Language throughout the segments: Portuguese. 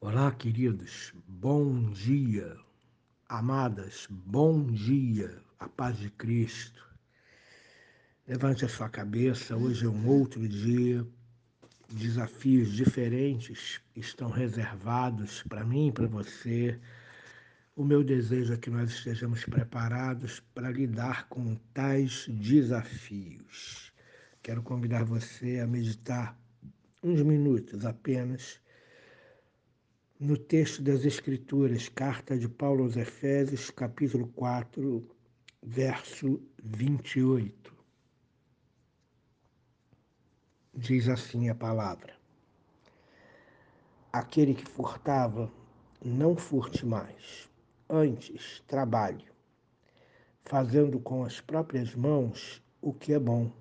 Olá, queridos, bom dia. Amadas, bom dia. A paz de Cristo. Levante a sua cabeça, hoje é um outro dia. Desafios diferentes estão reservados para mim e para você. O meu desejo é que nós estejamos preparados para lidar com tais desafios. Quero convidar você a meditar uns minutos apenas no texto das Escrituras, carta de Paulo aos Efésios, capítulo 4, verso 28. Diz assim a palavra: Aquele que furtava, não furte mais, antes trabalhe, fazendo com as próprias mãos o que é bom,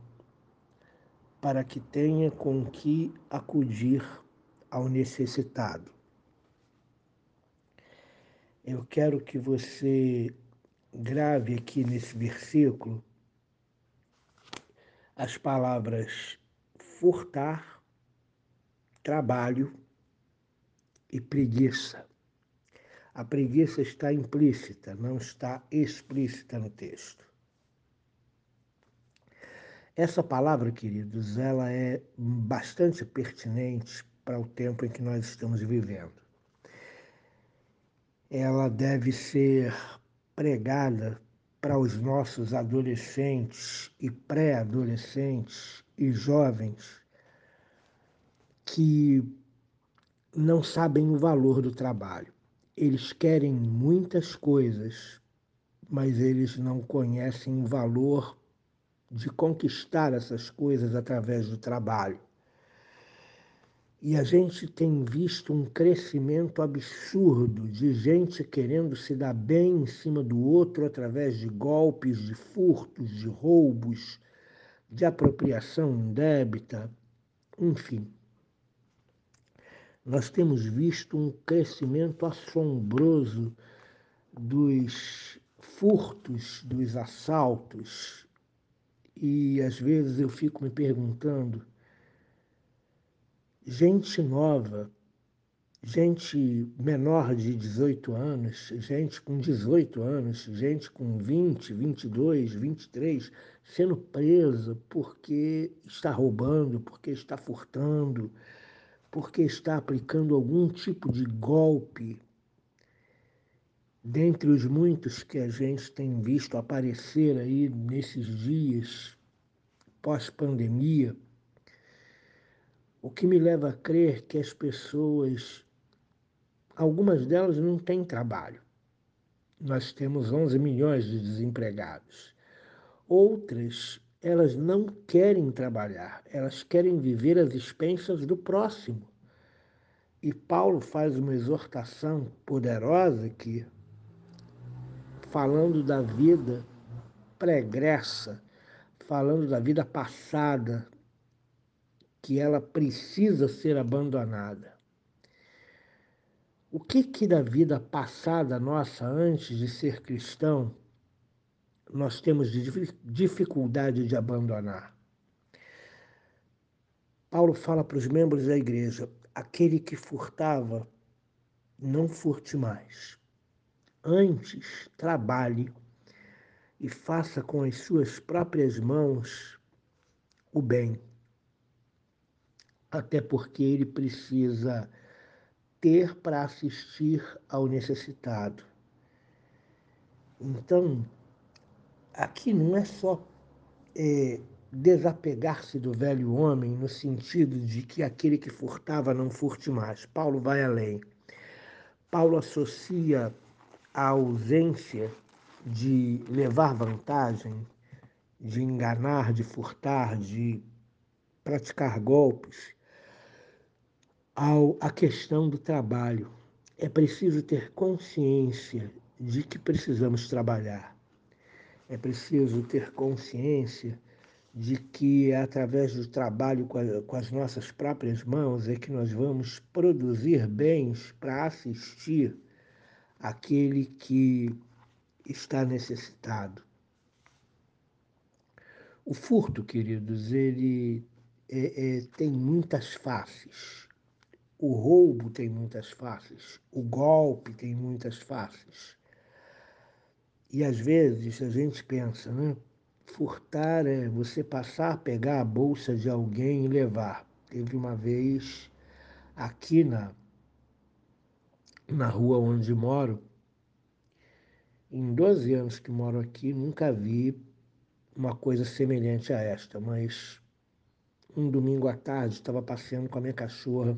para que tenha com que acudir ao necessitado eu quero que você grave aqui nesse versículo as palavras furtar, trabalho e preguiça. A preguiça está implícita, não está explícita no texto. Essa palavra, queridos, ela é bastante pertinente para o tempo em que nós estamos vivendo ela deve ser pregada para os nossos adolescentes e pré-adolescentes e jovens que não sabem o valor do trabalho. Eles querem muitas coisas, mas eles não conhecem o valor de conquistar essas coisas através do trabalho. E a gente tem visto um crescimento absurdo de gente querendo se dar bem em cima do outro através de golpes, de furtos, de roubos, de apropriação indébita, enfim. Nós temos visto um crescimento assombroso dos furtos, dos assaltos, e às vezes eu fico me perguntando gente nova, gente menor de 18 anos, gente com 18 anos, gente com 20, 22, 23, sendo presa porque está roubando, porque está furtando, porque está aplicando algum tipo de golpe. Dentre os muitos que a gente tem visto aparecer aí nesses dias pós-pandemia, o que me leva a crer que as pessoas, algumas delas não têm trabalho. Nós temos 11 milhões de desempregados. Outras, elas não querem trabalhar, elas querem viver às expensas do próximo. E Paulo faz uma exortação poderosa aqui, falando da vida pregressa, falando da vida passada, que ela precisa ser abandonada. O que que da vida passada nossa antes de ser cristão nós temos dificuldade de abandonar? Paulo fala para os membros da igreja: aquele que furtava, não furte mais. Antes, trabalhe e faça com as suas próprias mãos o bem até porque ele precisa ter para assistir ao necessitado. Então, aqui não é só é, desapegar-se do velho homem no sentido de que aquele que furtava não furte mais. Paulo vai além. Paulo associa a ausência de levar vantagem, de enganar, de furtar, de praticar golpes, ao, à questão do trabalho. É preciso ter consciência de que precisamos trabalhar. É preciso ter consciência de que é através do trabalho com, a, com as nossas próprias mãos é que nós vamos produzir bens para assistir aquele que está necessitado. O furto, queridos, ele é, é, tem muitas faces O roubo tem muitas faces, o golpe tem muitas faces. E às vezes a gente pensa, né? Furtar é você passar, pegar a bolsa de alguém e levar. Teve uma vez aqui na, na rua onde moro, em 12 anos que moro aqui, nunca vi uma coisa semelhante a esta, mas um domingo à tarde estava passeando com a minha cachorra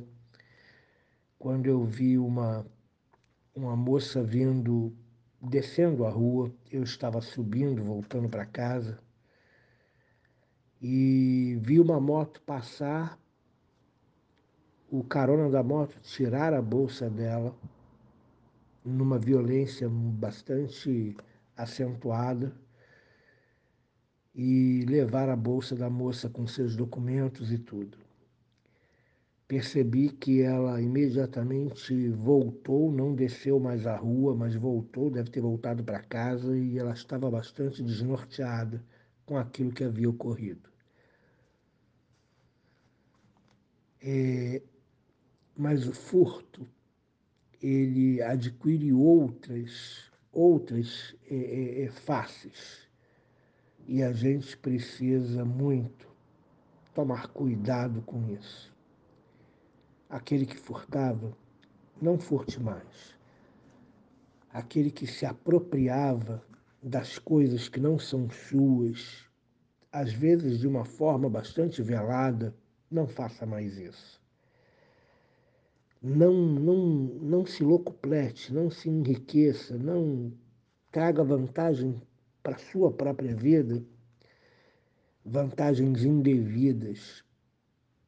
quando eu vi uma, uma moça vindo, descendo a rua, eu estava subindo, voltando para casa, e vi uma moto passar, o carona da moto tirar a bolsa dela, numa violência bastante acentuada, e levar a bolsa da moça com seus documentos e tudo percebi que ela imediatamente voltou, não desceu mais a rua, mas voltou, deve ter voltado para casa e ela estava bastante desnorteada com aquilo que havia ocorrido. É, mas o furto, ele adquire outras, outras é, é, é faces. E a gente precisa muito tomar cuidado com isso aquele que furtava, não furte mais. Aquele que se apropriava das coisas que não são suas, às vezes de uma forma bastante velada, não faça mais isso. Não, não, não se locuplete, não se enriqueça, não traga vantagem para a sua própria vida, vantagens indevidas,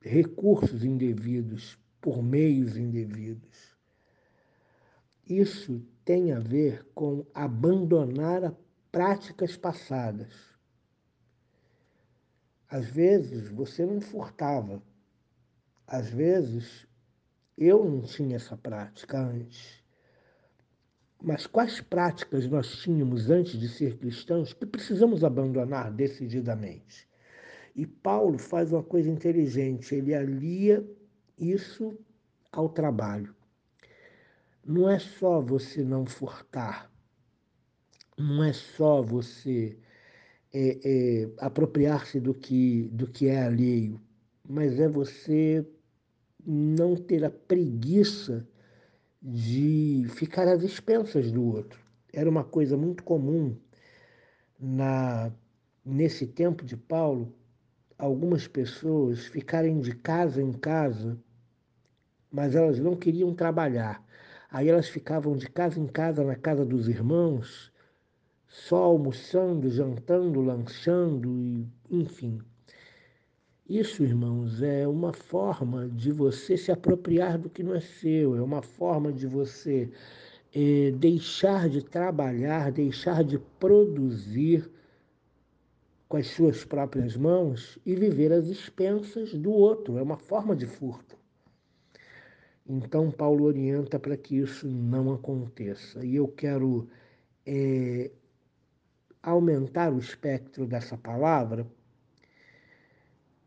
recursos indevidos por meios indevidos. Isso tem a ver com abandonar práticas passadas. Às vezes você não furtava, às vezes eu não tinha essa prática antes. Mas quais práticas nós tínhamos antes de ser cristãos que precisamos abandonar decididamente? E Paulo faz uma coisa inteligente, ele alia isso ao trabalho. Não é só você não furtar, não é só você é, é, apropriar-se do que, do que é alheio, mas é você não ter a preguiça de ficar às expensas do outro. Era uma coisa muito comum na nesse tempo de Paulo, algumas pessoas ficarem de casa em casa mas elas não queriam trabalhar. Aí elas ficavam de casa em casa, na casa dos irmãos, só almoçando, jantando, lanchando, e, enfim. Isso, irmãos, é uma forma de você se apropriar do que não é seu, é uma forma de você é, deixar de trabalhar, deixar de produzir com as suas próprias mãos e viver às expensas do outro. É uma forma de furto. Então, Paulo orienta para que isso não aconteça. E eu quero é, aumentar o espectro dessa palavra,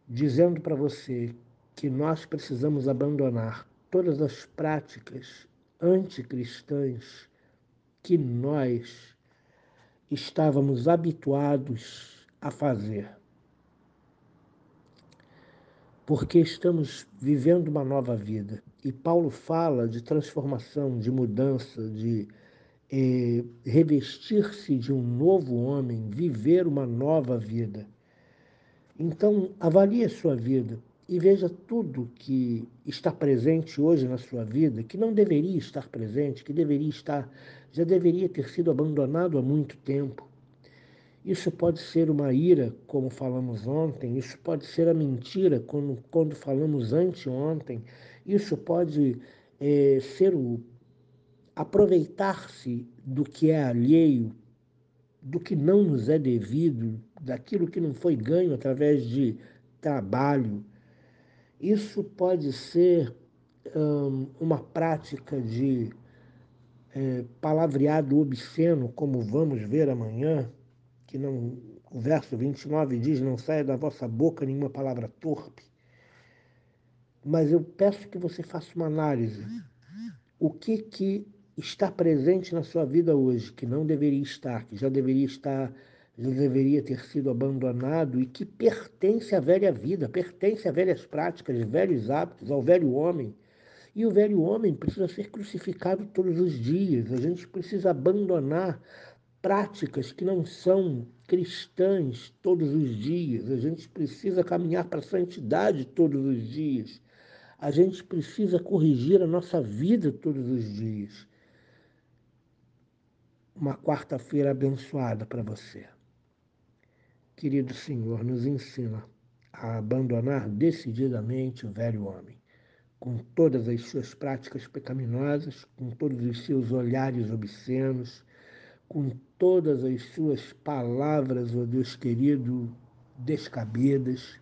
dizendo para você que nós precisamos abandonar todas as práticas anticristãs que nós estávamos habituados a fazer porque estamos vivendo uma nova vida. E Paulo fala de transformação, de mudança, de eh, revestir-se de um novo homem, viver uma nova vida. Então, avalie a sua vida e veja tudo que está presente hoje na sua vida, que não deveria estar presente, que deveria estar, já deveria ter sido abandonado há muito tempo. Isso pode ser uma ira, como falamos ontem, isso pode ser a mentira, quando, quando falamos anteontem, isso pode é, ser o aproveitar-se do que é alheio, do que não nos é devido, daquilo que não foi ganho através de trabalho. Isso pode ser hum, uma prática de é, palavreado obsceno, como vamos ver amanhã, que não, o verso 29 diz: Não saia da vossa boca nenhuma palavra torpe. mas eu peço que você faça uma análise. O que, que está presente na sua vida hoje, que não deveria estar, que já deveria estar, já deveria ter sido abandonado e que pertence à velha vida, pertence a velhas práticas, velhos hábitos, ao velho homem. E o velho homem precisa ser crucificado todos os dias. A gente precisa abandonar práticas que não são cristãs todos os dias. A gente precisa caminhar para a santidade todos os dias. A gente precisa corrigir a nossa vida todos os dias. Uma quarta-feira abençoada para você. Querido Senhor, nos ensina a abandonar decididamente o velho homem, com todas as suas práticas pecaminosas, com todos os seus olhares obscenos, com todas as suas palavras, ó Deus querido, descabidas.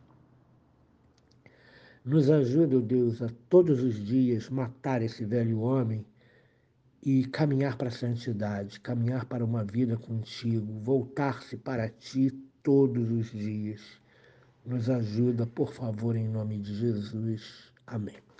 Nos ajuda, ó Deus, a todos os dias matar esse velho homem e caminhar para a santidade, caminhar para uma vida contigo, voltar-se para ti todos os dias. Nos ajuda, por favor, em nome de Jesus. Amém.